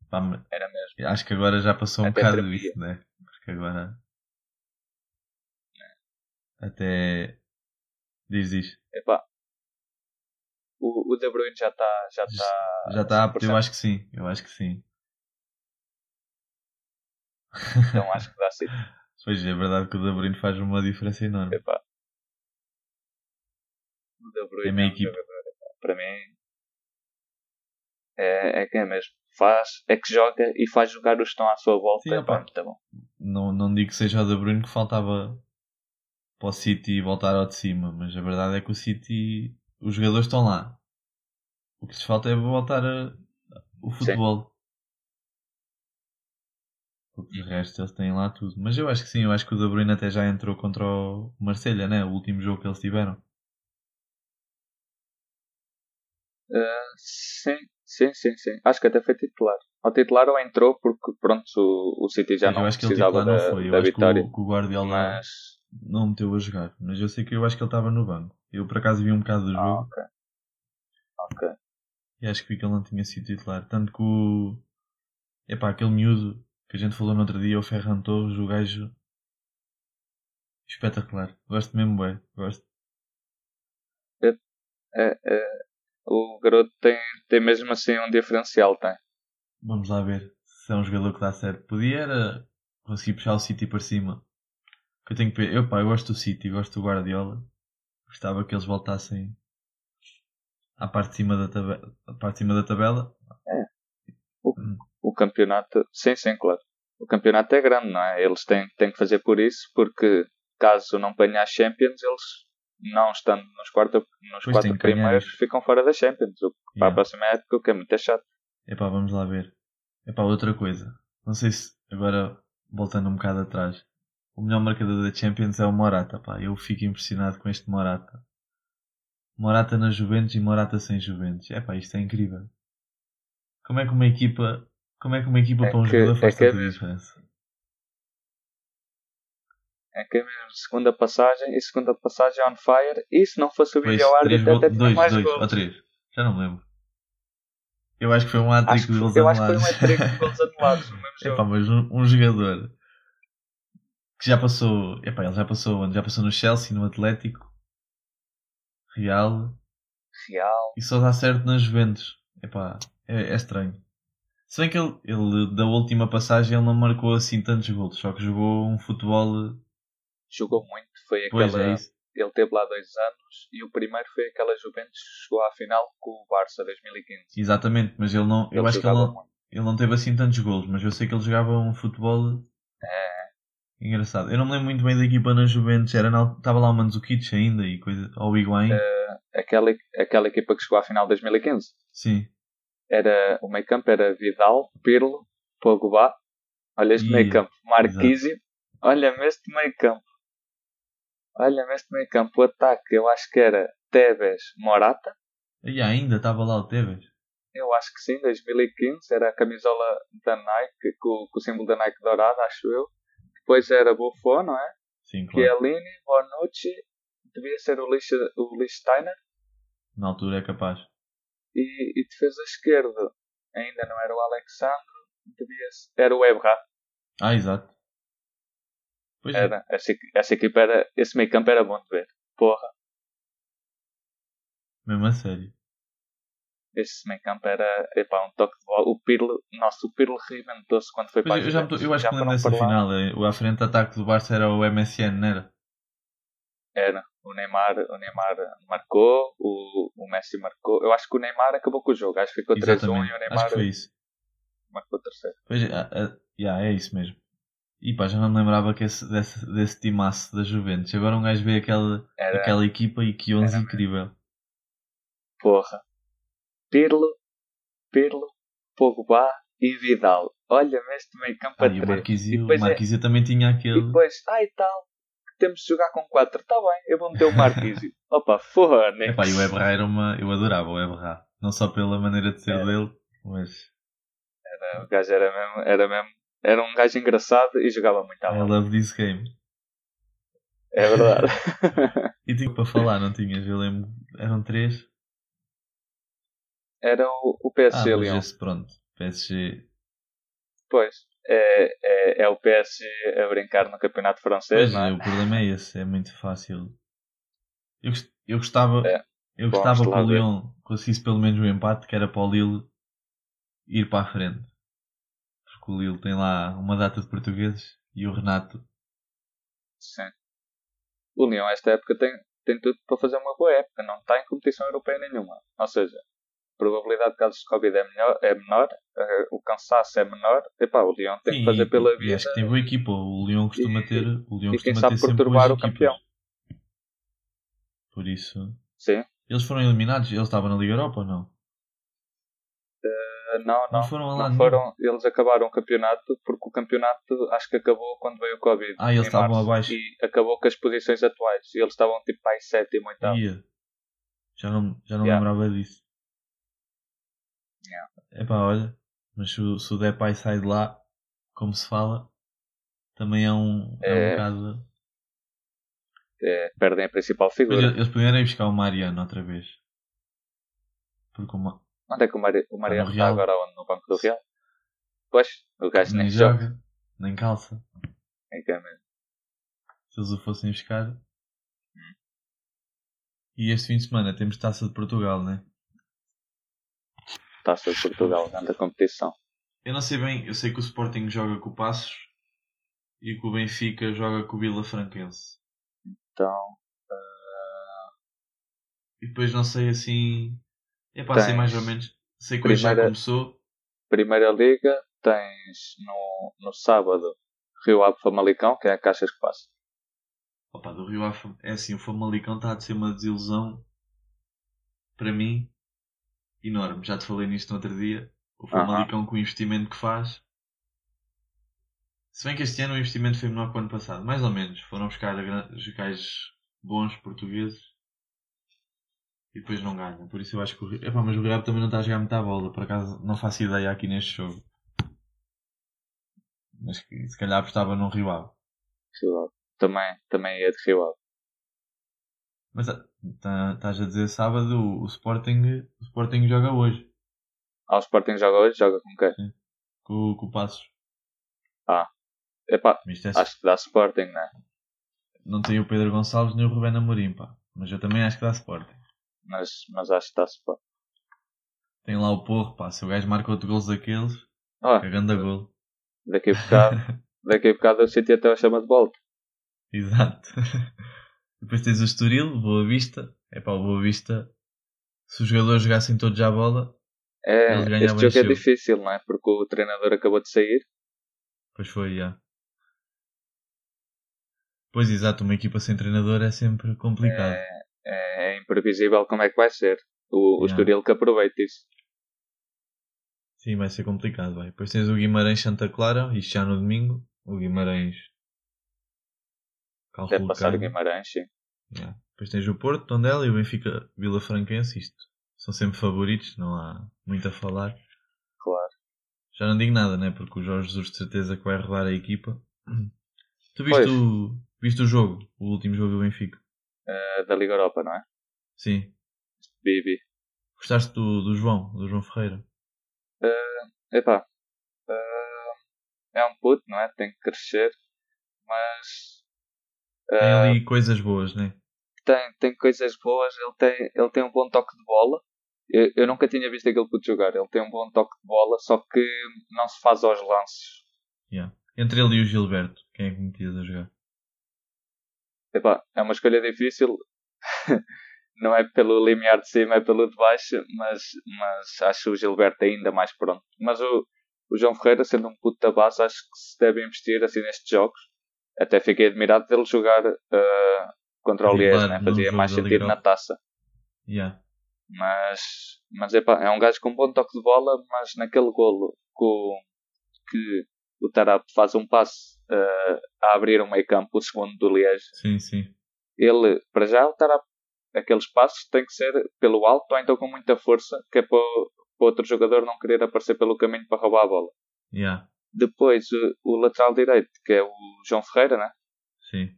Pá, mas Era mesmo. acho que agora já passou um Até bocado disso, né? Porque agora. Até. Diz, diz. Epá. O, o De Bruyne já está. Já está. Já está apto, eu 100%. acho que sim. Eu acho que sim. Então acho que dá City. Pois é, verdade que o De Bruyne faz uma diferença enorme. Epá. O De Bruyne É equipa. jogador, epá, para mim é, é quem é mesmo. Faz, é que joga e faz jogar os que estão à sua volta. Sim, epá. muito bom. Não, não digo que seja o De Bruyne que faltava para o City voltar ao de cima, mas a verdade é que o City, os jogadores estão lá. O que lhes falta é voltar a, o futebol. Porque de resto eles têm lá tudo. Mas eu acho que sim, eu acho que o De Bruyne até já entrou contra o Marselha, né? O último jogo que eles tiveram. Ah, sim, sim, sim, sim. Acho que até foi titular. Ao titular ou entrou porque pronto, o, o City já Mas não eu acho que ele precisava titular da, não foi. Eu da acho que o, que o Guardiola Mas. Não meteu a jogar. Mas eu sei que eu acho que ele estava no banco. Eu por acaso vi um bocado do Ah, jogo. ok. Ok. E acho que vi que ele não tinha sido titular. Tanto que o. Epá, aquele miúdo que a gente falou no outro dia, o Ferran Torres, o gajo. Espetacular. Gosto mesmo, bem. Gosto. É, é, o garoto tem, tem mesmo assim um diferencial, tem. Vamos lá ver se é um jogador que dá certo. Podia era conseguir puxar o City para cima. Eu tenho que ver. Eu, pá, eu gosto do City, gosto do Guardiola. Gostava que eles voltassem à parte de cima da tabela. À parte de cima da tabela. O campeonato, sim, sim, claro. O campeonato é grande, não é? Eles têm, têm que fazer por isso, porque caso não ganhar Champions, eles não estando nos, quarto, nos Pois quatro primeiros ficam fora da Champions. O, Para a Yeah. próxima época, o que é muito chato. Epá, vamos lá ver. Epá, outra coisa. Não sei se agora voltando um bocado atrás. O melhor marcador da Champions é o Morata, pá. Eu fico impressionado com este Morata. Morata na Juventus e Morata sem Juventus. É pá, isto é incrível. Como é que uma equipa, como é que uma equipa É para um que- jogador faz é que é tanta mesmo. diferença? É que é mesmo segunda passagem e segunda passagem on fire. E se não fosse o vídeo três árbitro, até tinha mais dois, gols. ou três. Já não me lembro. Eu acho que foi um hat-trick Acho que, deles eu acho que foi um anulados. hat-trick de gols anulados no mesmo Epá, jogo. mas um, um jogador que já passou, epá, ele já passou onde? Já passou no Chelsea, no Atlético, Real, Real. e só dá certo nas Juventus. Epá, é, é estranho. Se bem que ele, ele, da última passagem, ele não marcou assim tantos gols, só que jogou um futebol. Jogou muito. Foi Pois aquela. é. Ele teve lá dois anos e o primeiro foi aquela Juventus que chegou à final com o Barça 2015. Exatamente, mas ele não. Eu Ele acho que ele não, ele não teve assim tantos gols, mas eu sei que ele jogava um futebol É, engraçado. Eu não me lembro muito bem da equipa na Juventus, era na- estava lá o Mandzukic ainda e coisa, ou o Higuaín. aquela, aquela equipa que chegou à final 2015. Sim. Era, o meio campo era Vidal, Pirlo, Pogba. Olha este meio campo. Marquísio. Olha-me este meio campo. Olha-me este meio campo. O ataque, eu acho que era Tevez, Morata. E ainda estava lá o Tevez. Eu acho que sim, 2015. Era a camisola da Nike, com, com o símbolo da Nike dourado, acho eu. Depois era Buffon, não é? Sim, claro. Chiellini, Bonucci. Devia ser o Lich, o Lichsteiner. Na altura é capaz. E, e defesa esquerda. Ainda não era o Alexandre. Devia ser, era o Ebra. Ah, exato. Pois é. Era, essa, equi- essa equipa era. Esse meio campo era bom de ver. Porra, Mesmo a sério. Esse meio campo era. Epá, um toque de bola. O Pirlo. Nossa, o Pirlo rebentou-se quando foi para a é, eu, já tô- eu acho Já que para lá. final. eh, O à frente de ataque do Barça era o MSN, não era? Era. O Neymar, o Neymar marcou, o, o Messi marcou. Eu acho que o Neymar acabou com o jogo. Acho que ficou 3-1 e o. Neymar Acho que foi isso. marcou o terceiro. Pois é, é isso mesmo. E pá, já não me lembrava que esse, desse, desse timaço da Juventus. Agora um gajo vê aquela, Era, aquela equipa e que 11 era incrível. porra. Pirlo, Pirlo, Pogba e Vidal. Olha-me este meio campo Ah, a e o. Marquisio, o é- também tinha E aquele. depois, ai tal, temos de jogar com 4. Está bem, eu vou meter o Marquisio. Opa, fone. Epá, e o Ebra era uma. Eu adorava o Ebra. Não só pela maneira de ser Era. dele, mas. O gajo era mesmo, era mesmo, era um gajo engraçado e jogava muito à I love this game. É verdade. E tinha para falar, não tinhas? Eu lembro. Eram três. Era o, o Ah, PSG mas Lyon. esse pronto. PSG. Pois, é, é, é o PSG a brincar no campeonato francês, Pois, não é? o problema é esse, é muito fácil. Eu, eu gostava, É, eu gostava que o. Lyon conseguisse pelo menos o empate, que era para o Lille ir para a frente. Porque o Lille tem lá uma data de portugueses e o Renato. Sim. O Lyon, esta época, tem, tem tudo para fazer uma boa época. Não está em competição europeia nenhuma. Ou seja, probabilidade de casos de Covid é, melhor, é menor, eh, o cansaço é menor. Epá, o Lyon tem que Sim, fazer pela e vida. acho que tem boa equipa. O Lyon costuma E- ter, o Lyon e quem sabe perturbar o campeão. Por isso, Sim. eles foram eliminados. Eles estavam na Liga Europa ou não? Eh, Não, não. Não foram lá não foram, eles acabaram o campeonato porque o campeonato acho que acabou quando veio o Covid. Ah, eles estavam março, abaixo. E acabou com as posições atuais. E eles estavam tipo aí sétimo oitavo. Já não, já não Yeah. lembrava disso. Yeah. Epá, olha. Mas se o, se o Depay sai de lá, como se fala, também é um, é. um É. bocado. É, perdem a principal figura. eles primeiro ir buscar o Mariano outra vez. Porque uma, Onde é que o, Mari o Mariano no está Real. agora? No banco do Real? Pois, o gajo nem nem joga. joga, nem calça. É que é mesmo. Se eles o fossem buscar. E este fim de semana temos taça de Portugal, né? Taça de Portugal, grande competição. Eu não sei bem, eu sei que o Sporting joga com o Passos e que o Benfica joga com o Vila Franquense. Então, E depois não sei assim. É para sei mais ou menos. Sei que hoje já primeira- começou. Primeira Liga, tens no, no sábado Rio Ave Famalicão, que é a Caixas que passa. Opa, do Rio Ave. É assim, o Famalicão está a ser uma desilusão. Para mim. Enorme. Já te falei nisto no outro dia. O Famalicão com o investimento que faz. Se bem que este ano o investimento foi menor que o ano passado. Mais ou menos. Foram buscar gajos bons portugueses. e depois não ganha. Por isso eu acho que o. Epá, mas o Rio também não está a jogar muita bola, por acaso não faço ideia aqui neste jogo. Mas se calhar apostava num Rio Ave. Rio Ave. Também, também é de Rio Ave. Mas ah, tá- estás a dizer sábado o, Sporting, o Sporting joga hoje Ah, o Sporting joga hoje, joga com quem? com, com o Passos. Epá, Isto é- acho que dá Sporting, né? Não tem o Pedro Gonçalves nem o Rubén Amorim, pá. Mas eu também acho que dá Sporting. Mas, mas acho que dá Sporting. Tem lá o Porro, pá. Se o gajo marca outro gols daqueles, Ah, cagando a gol. daqui a bocado, daqui a bocado o City até o chama de volta. Exato. Depois tens o Estoril, Boa Vista. É pá, o Boa Vista. Se os jogadores jogassem todos à bola, É, este jogo é difícil, não é? Porque o treinador acabou de sair. pois foi, já. Pois exato, uma equipa sem treinador é sempre complicado. É, é imprevisível como é que vai ser. O, o Yeah. Estoril que aproveita isso. Sim, vai ser complicado, vai. Depois tens o Guimarães Santa Clara, isto já no domingo. O Guimarães. Deve Calculo passar que o. Guimarães, sim. Yeah. Depois tens o Porto, Tondela e o Benfica Vila Franquense. Isto são sempre favoritos, não há muito a falar. Claro. Já não digo nada, né? Porque o Jorge Jesus de certeza que vai rodar a equipa. Tu Pois. viste o, viste o jogo, o último jogo do Benfica? Eh, da Liga Europa, não é? Sim. Bibi. Gostaste do, do João, do João Ferreira? Epá. eh, é um puto, não é? Tem que crescer. Mas. Tem ali coisas boas, né? tem, tem coisas boas, ele tem, ele tem um bom toque de bola. Eu, eu nunca tinha visto aquele puto jogar. Ele tem um bom toque de bola, só que não se faz aos lances. Yeah. Entre ele e o Gilberto, quem é que metias a jogar? Epá, é uma escolha difícil. não é pelo limiar de cima, é pelo de baixo, mas, mas acho o Gilberto ainda mais pronto. Mas o, o João Ferreira, sendo um puto da base, acho que se deve investir assim nestes jogos. Até fiquei admirado dele jogar eh, contra o Liège, né? fazia mais sentido na taça. Yeah. Mas, mas epá, é um gajo com bom toque de bola, mas naquele golo com, que o Tarap faz um passe eh, a abrir um meio campo, o segundo do Liège, Sim, sim. ele, para já, o Tarap, aqueles passos têm que ser pelo alto ou então com muita força, que é para, o- para outro jogador não querer aparecer pelo caminho para roubar a bola. Yeah. Depois, o, lateral direito, que é o João Ferreira, né? Sim.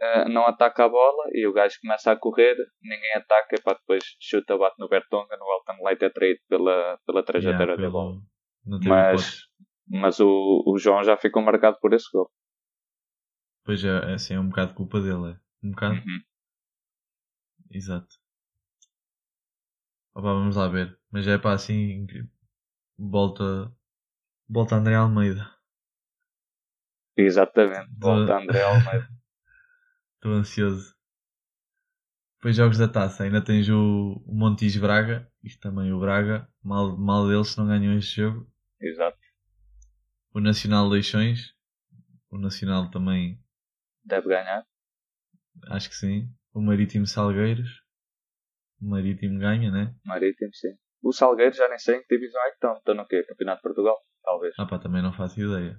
Eh, não ataca a bola e o gajo começa a correr, ninguém ataca, para depois chuta, bate no Bertonga, no Elton Leite é traído pela, pela trajetória Yeah, da bola. Mas, hipótese. mas o, o João já ficou marcado por esse gol. Pois é, é, assim, é um bocado culpa dele, é. Um bocado. Uhum. Exato. Opa, vamos lá ver. Mas é pá, assim. Volta. Volta André Almeida. Exatamente. Volta André Almeida. Estou ansioso. Depois jogos da taça. Ainda tens o, o Montijo Braga. Isto também o Braga. Mal, mal deles se não ganham este jogo. Exato. O Nacional Leixões. O Nacional também. Deve ganhar. Acho que sim. O Marítimo Salgueiros. O Marítimo ganha, né? Marítimo, sim. O Salgueiro já nem sei em que divisão é que estão. Estão no quê? Campeonato de Portugal? Talvez. Ah pá, também não faço ideia.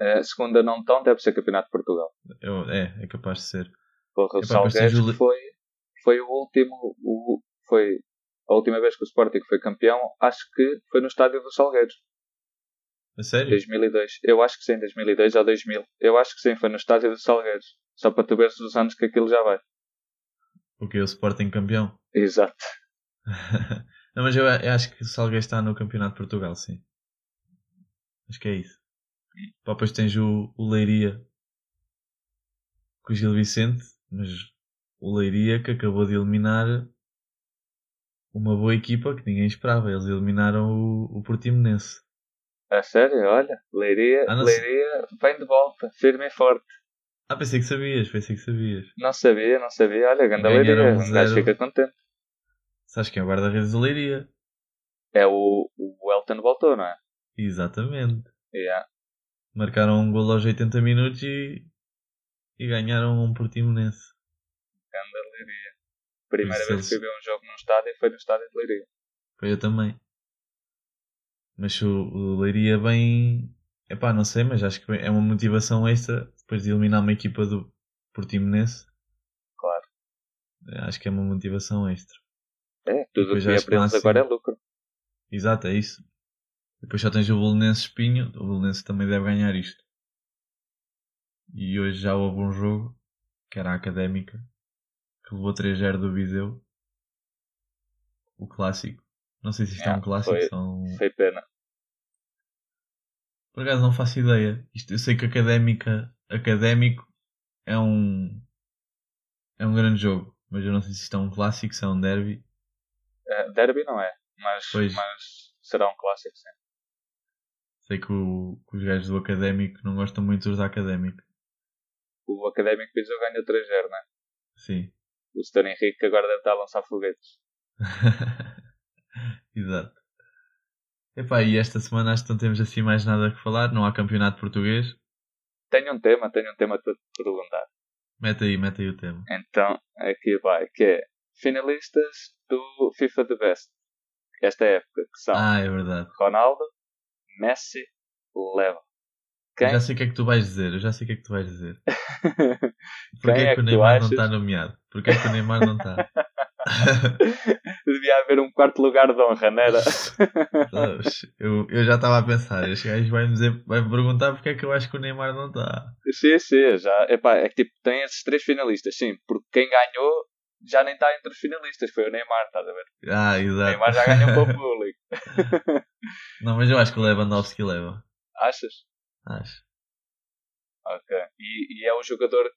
Eh, segunda não estão, deve ser Campeonato de Portugal. Eu, é, é capaz de ser. Porra, o Salgueiro o foi, foi o último. O, foi a última vez que o Sporting foi campeão. Acho que foi no estádio do Salgueiros. A sério? 2002. Eu acho que sim, 2002 ou 2000. Eu acho que sim, foi no estádio do Salgueiros. Só para tu veres os anos que aquilo já vai. Porque o Sporting campeão. Exato. não, mas eu, eu acho que o Salgueiros está no Campeonato de Portugal, sim. Acho que é isso. Pá, depois tens o, o Leiria com o Gil Vicente, mas o Leiria que acabou de eliminar uma boa equipa que ninguém esperava. Eles eliminaram o, o Portimonense. A sério, olha. Leiria, Ah, sei. Leiria vem de volta. Firme e forte. Ah, pensei que sabias, pensei que sabias. Não sabia, não sabia. Olha, ganda Leiria. um gajo fica contente. Sabes quem é o guarda-redes do Leiria? É o, o Elton voltou, não é? Exatamente. Yeah. Marcaram um gol aos 80 minutos e, e ganharam um Portimonense. Ganda Leiria. Primeira vez que eu vi um jogo num estádio foi no estádio de Leiria. Foi eu também. Mas o, o Leiria bem. Epá, não sei, mas acho que é uma motivação extra depois de eliminar uma equipa do Portimonense. Claro. Acho que é uma motivação extra. É, tudo o que é pensa agora é assim. lucro. Exato, é isso. Depois só tens o Belenenses Espinho, o Belenenses também deve ganhar isto. E hoje já houve um jogo, que era a Académica, que levou 3-0 do Viseu. O clássico. Não sei se isto é Yeah, um clássico, foi- são... Foi pena. Por acaso não faço ideia. Isto, eu sei que Académica, Académico é um... É um grande jogo. Mas eu não sei se isto é um clássico, se é um derby. Eh, derby não é, mas, Pois. mas será um clássico, sim. Sei que, o- que os gajos do Académico não gostam muito dos da Académico. O Académico Viseu ganha 3-0, né? Sim. O Sr. Henrique agora deve estar a lançar foguetes. Exato. Epá, e esta semana acho que não temos assim mais nada que falar. Não há campeonato português. Tenho um tema, tenho um tema para te perguntar. Mete aí, mete aí o tema. Então, aqui vai, que é finalistas do FIFA The Best. Esta época, que são Ah, é. Ronaldo, Messi, Leva. Eu Quem? já sei o que é que tu vais dizer. Eu já sei o que é que tu vais dizer. Porquê é é que o Neymar não achas? está nomeado? Porquê é que o Neymar não está? Devia haver um quarto lugar de honra, não era? Eu, eu já estava a pensar. Este gajo vai-me dizer, vai-me perguntar porque é que eu acho que o Neymar não está. sim, sim, já. Epá, é que tipo, tem esses três finalistas, sim, porque quem ganhou já nem está entre os finalistas, foi o Neymar, estás a ver? Ah, O exato. Neymar já ganhou para o público. Não, mas eu acho que o Lewandowski leva. Achas? Acho. Ok. E, e é um jogador,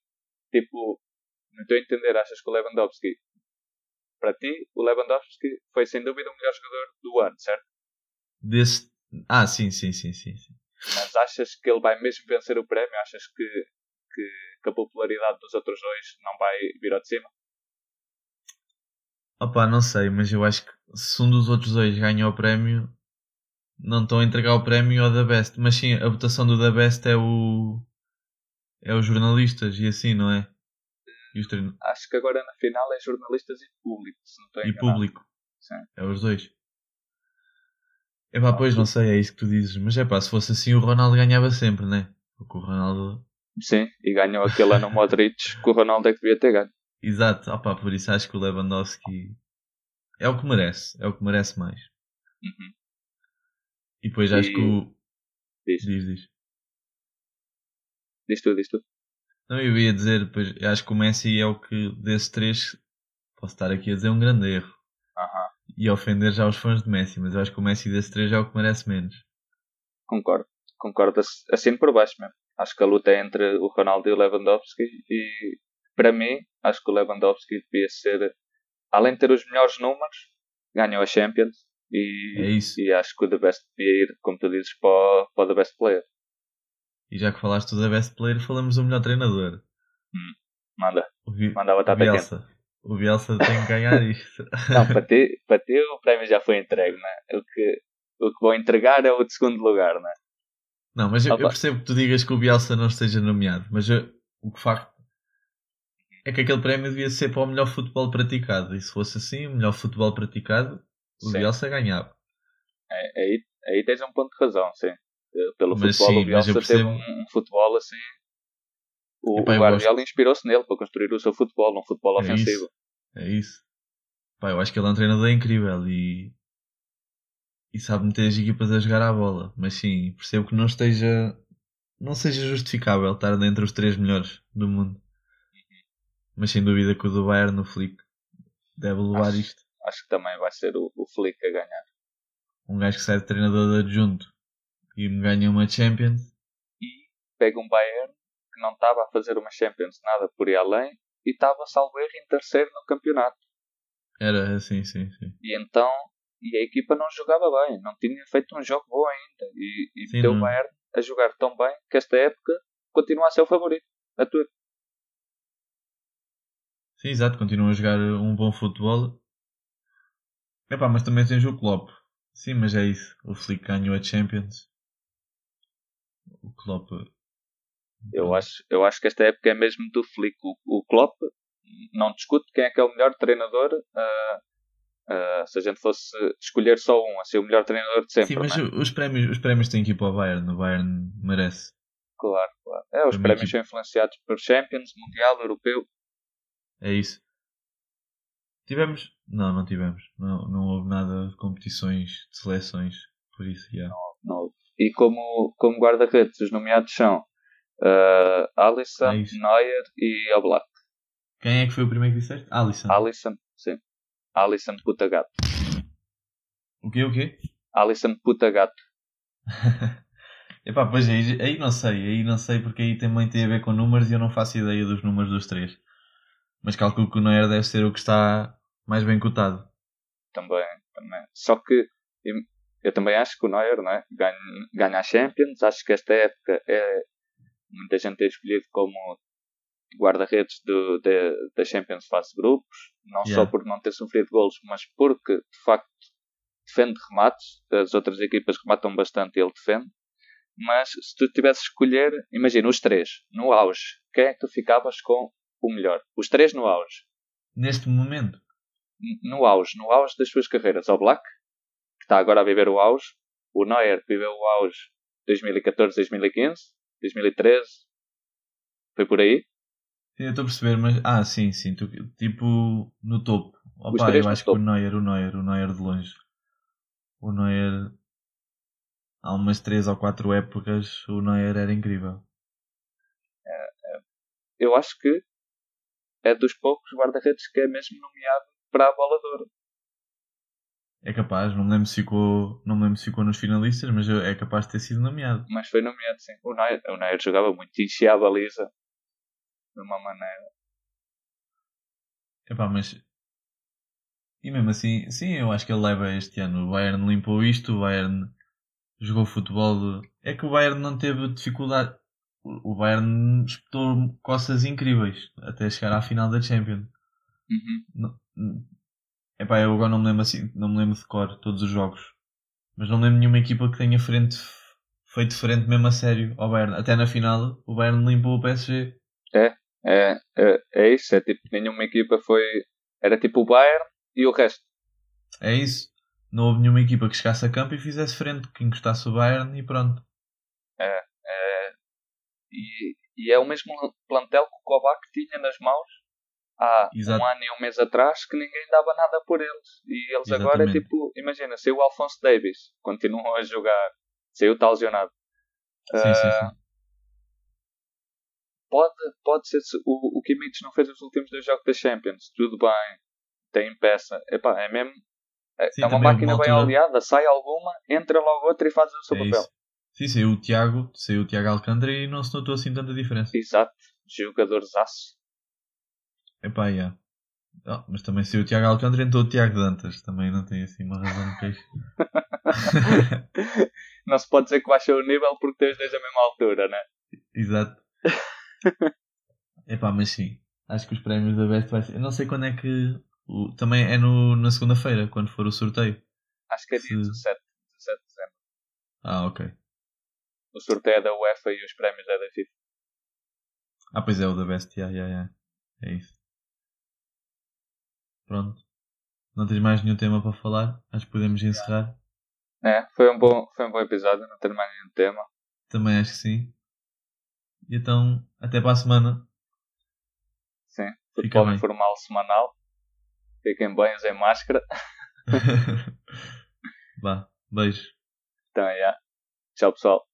tipo, não estou a entender, achas que o Lewandowski, para ti, o Lewandowski foi sem dúvida o melhor jogador do ano, certo? Desse... Ah, sim, sim, sim, sim. sim. Mas achas que ele vai mesmo vencer o prémio? Achas que, que, que a popularidade dos outros dois não vai vir ao de cima? Opa, não sei, mas eu acho que se um dos outros dois ganha o prémio, não estão a entregar o prémio ao da Best. Mas sim, a votação do da Best é o. é os jornalistas e assim, não é? E, treino... Acho que agora na final é jornalistas e público, se não estou e público. Sim. É os dois. Epá, pois não sei, é isso que tu dizes. Mas é pá, se fosse assim o Ronaldo ganhava sempre, né? Porque o Ronaldo. Sim, e ganhou aquele ano o Modric que o Ronaldo é que devia ter ganho. Exato, opá, por isso acho que o Lewandowski é o que merece. É o que merece mais. Uhum. E depois acho E- que o. Diz, Diz, diz. diz tu, diz tu. Não, eu ia dizer, depois, acho que o Messi é o que, desses três, posso estar aqui a dizer um grande erro. Aham, E ofender já os fãs de Messi, mas eu acho que o Messi desses três é o que merece menos. concordo. Concordo ass- assim por baixo mesmo. Acho que a luta é entre o Ronaldo e o Lewandowski e para mim, acho que o Lewandowski devia ser, além de ter os melhores números, ganhou a Champions e, É e acho que o The Best devia ir, como tu dizes, para, o- para o The Best Player. E já que falaste do Best Player, falamos do melhor treinador. Manda, O, Vi- manda a o quente. Bielsa. O Bielsa tem que ganhar isto. Não, para ti, para ti o prémio já foi entregue, não é? O que, o que vão entregar é o de segundo lugar, não é? Não, mas eu, eu percebo que tu digas que o Bielsa não esteja nomeado, mas eu- o que facto é que aquele prémio devia ser para o melhor futebol praticado. E se fosse assim, o melhor futebol praticado, o. Bielsa ganhava. É, aí, aí tens um ponto de razão, sim. Eh, Pelo Mas futebol, sim, o Bielsa teve percebo- um, um futebol assim. O, Epá, o Guardiola inspirou-se nele para construir o seu futebol, um futebol É ofensivo. isso. É isso. Pá, eu acho que ele é um treinador incrível e, e sabe meter as equipas a jogar à bola. Mas sim, percebo que não esteja. não seja justificável estar dentre os três melhores do mundo. Mas sem dúvida que o do Bayern no Flick deve levar Acho- isto. Acho que também vai ser o, o Flick a ganhar. Um gajo que sai de treinador de adjunto e me ganha uma Champions. Pega um Bayern que não estava a fazer uma Champions nada por ir além e estava, salvo erro, em terceiro no campeonato. Era assim, sim, sim. E então, e a equipa não jogava bem, não tinha feito um jogo bom ainda. E, e Sim, não- o Bayern a jogar tão bem que esta época continua a ser o favorito. A tua. Sim, exato, continua a jogar um bom futebol. Epá, mas também tens o Klopp. Sim, mas é isso. O Flick ganhou a Champions. O Klopp. Eu acho, eu acho que esta época é mesmo do Flick. O, o Klopp não discute quem é que é o melhor treinador. ah, ah, se a gente fosse escolher só um a ser o melhor treinador de sempre. Sim, mas é? os prémios, os prémios têm que ir para o Bayern. O Bayern merece. Claro, claro. É, os prémios são influenciados por Champions, Mundial, Europeu. É isso. Tivemos. Não, não tivemos. Não, não houve nada de competições de seleções. Por isso, já. Yeah. Não, não. E como, como guarda-redes, os nomeados são uh, Alisson, É. Neuer e Oblak. Quem é que foi o primeiro que disseste? Alisson. Alisson, sim. Alisson puta gato. O quê? O quê? Alisson puta gato. Epá, pois aí, aí não sei, aí não sei porque aí também tem a ver com números e eu não faço ideia dos números dos três. Mas calculo que o Neuer deve ser o que está mais bem cotado. Também, também. Só que eu, eu também acho que o Neuer não é? ganha, ganha a Champions. Acho que esta época é. Muita gente tem escolhido como guarda-redes da Champions fase grupos. Não só Yeah. por não ter sofrido golos, mas porque de facto defende remates. As outras equipas rematam bastante e ele defende. Mas se tu tivesses de escolher, imagina os três no auge, quem é que tu ficavas com o melhor? Os três no auge. Neste momento, No auge, no auge das suas carreiras. Ao Black, que está agora a viver o auge. O Neuer, que viveu o auge 2014, 2015, 2013. Foi por aí. sim, eu estou a perceber, mas. Ah, sim, sim. tu- tipo, no topo. Opa, eu acho que o. Neuer, o Neuer, o Neuer de longe. O Neuer. Há umas três ou quatro épocas, o Neuer era incrível. Eu acho que é dos poucos guarda-redes que é mesmo nomeado para a bola de ouro. É capaz, não me lembro se ficou, não me lembro se ficou nos finalistas, mas é capaz de ter sido nomeado. Mas foi nomeado sim. O Neuer, o Neuer jogava muito, enchia a baliza de uma maneira. Epá, mas. E mesmo assim, sim, eu acho que ele leva este ano. O Bayern limpou isto, o Bayern jogou futebol. É que o Bayern não teve dificuldade. O Bayern espetou coças incríveis até chegar à final da Champions. Uhum. Não- Epá, eu agora não me lembro assim, não me lembro de cor todos os jogos. Mas não me lembro nenhuma equipa que tenha frente, feito frente mesmo a sério ao Bayern. Até na final, o Bayern limpou o PSG. É, é, é isso. É tipo, nenhuma equipa foi. Era tipo o Bayern e o resto. É isso. Não houve nenhuma equipa que chegasse a campo e fizesse frente, que encostasse o Bayern e pronto. É, e, e é o mesmo plantel que o Kovac tinha nas mãos há Exato. um ano e um mês atrás que ninguém dava nada por eles. E eles agora, Exatamente. tipo, imagina, saiu o Alphonse Davis, continuam a jogar, saiu o tal lesionado. Sim, sim, Ah, sim. Pode, pode ser se o, o Kimmich não fez os últimos dois jogos da Champions, tudo bem, tem peça. Epá, é mesmo. É, Sim, é uma também máquina bem oleada, sai alguma, entra logo outra e faz o seu É papel. isso. Sim, saiu o Tiago, saiu o Tiago Alcântara e não se notou assim tanta diferença. Exato, jogadorzaço. Epá, yeah. Oh, mas também saiu o Tiago Alcântara e entrou o Tiago Dantas. Também não tem assim uma razão de queixa. não se pode dizer que baixou o nível porque tem os dois à mesma altura, né? Exato. Epá, mas sim. Acho que os prémios da Best vai ser. Eu não sei quando é que. o- Também é no, na segunda-feira, quando for o sorteio. Acho que é dia Sim. 17, 17 de dezembro. Ah, ok. O sorteio é da UEFA e os prémios é da FIFA. Ah, pois é, o da Best, yeah, yeah, yeah. É isso. Pronto. Não tens mais nenhum tema para falar? Acho que podemos encerrar. É, foi um bom, foi um bom episódio, não tenho mais nenhum tema. Também acho que sim. E então, até para a semana. Sim, Fica futebol bem. informal semanal. Fiquem bem, usem máscara. Vá, beijo. Então, é. Tchau, pessoal.